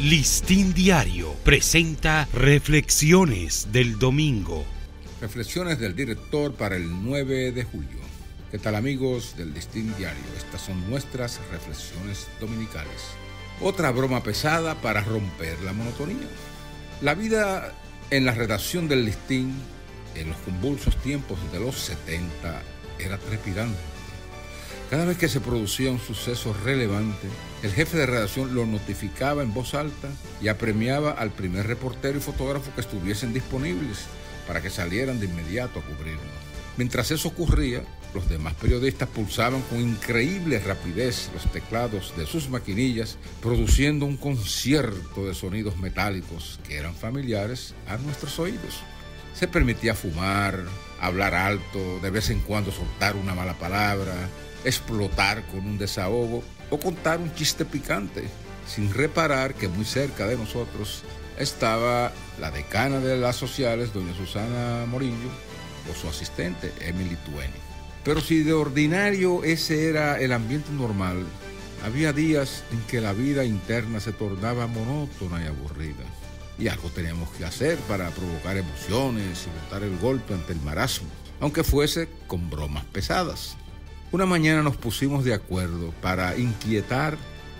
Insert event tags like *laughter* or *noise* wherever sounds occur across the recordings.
Listín Diario presenta Reflexiones del Domingo. Reflexiones del director para el 9 de julio. ¿Qué tal amigos del Listín Diario? Estas son nuestras reflexiones dominicales. Otra broma pesada para romper la monotonía. La vida en la redacción del Listín en los convulsos tiempos de los 70 era trepidante cada vez que se producía un suceso relevante, el jefe de redacción lo notificaba en voz alta y apremiaba al primer reportero y fotógrafo que estuviesen disponibles para que salieran de inmediato a cubrirlo. Mientras eso ocurría, los demás periodistas pulsaban con increíble rapidez los teclados de sus maquinillas, produciendo un concierto de sonidos metálicos que eran familiares a nuestros oídos. Se permitía fumar, hablar alto, de vez en cuando soltar una mala palabra, explotar con un desahogo o contar un chiste picante, sin reparar que muy cerca de nosotros estaba la decana de las sociales, doña Susana Morillo, o su asistente, Emily Tueni. Pero si de ordinario ese era el ambiente normal, había días en que la vida interna se tornaba monótona y aburrida. Y algo teníamos que hacer para provocar emociones y botar el golpe ante el marasmo, aunque fuese con bromas pesadas. Una mañana nos pusimos de acuerdo para inquietar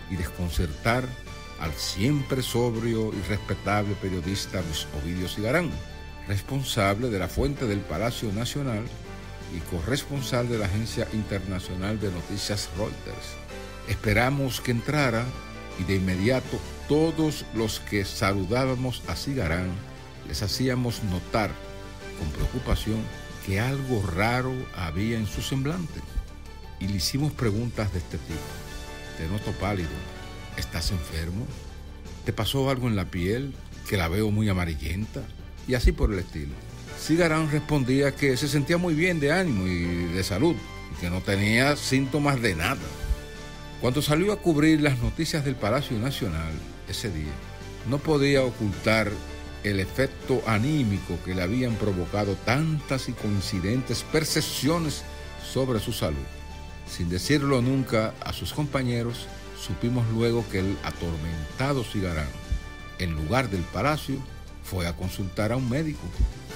y desconcertar al siempre sobrio y respetable periodista Luis Ovidio Cigarán, responsable de la fuente del Palacio Nacional y corresponsal de la Agencia Internacional de Noticias Reuters. Esperamos que entrara y de inmediato todos los que saludábamos a Cigarán les hacíamos notar con preocupación que algo raro había en su semblante y le hicimos preguntas de este tipo. Te noto pálido. ¿Estás enfermo? ¿Te pasó algo en la piel que la veo muy amarillenta? Y así por el estilo. Cigarán respondía que se sentía muy bien de ánimo y de salud y que no tenía síntomas de nada. Cuando salió a cubrir las noticias del Palacio Nacional ese día, no podía ocultar el efecto anímico que le habían provocado tantas y coincidentes percepciones sobre su salud. Sin decirlo nunca a sus compañeros, supimos luego que el atormentado Cigarán, en lugar del palacio, fue a consultar a un médico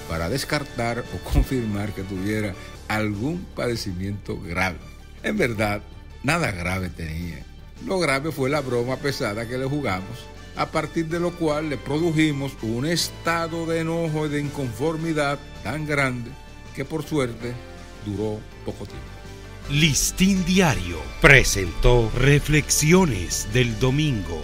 para descartar o *laughs* confirmar que tuviera algún padecimiento grave. En verdad, nada grave tenía. Lo grave fue la broma pesada que le jugamos, a partir de lo cual le produjimos un estado de enojo y de inconformidad tan grande que por suerte duró poco tiempo. Listín Diario presentó Reflexiones del Domingo.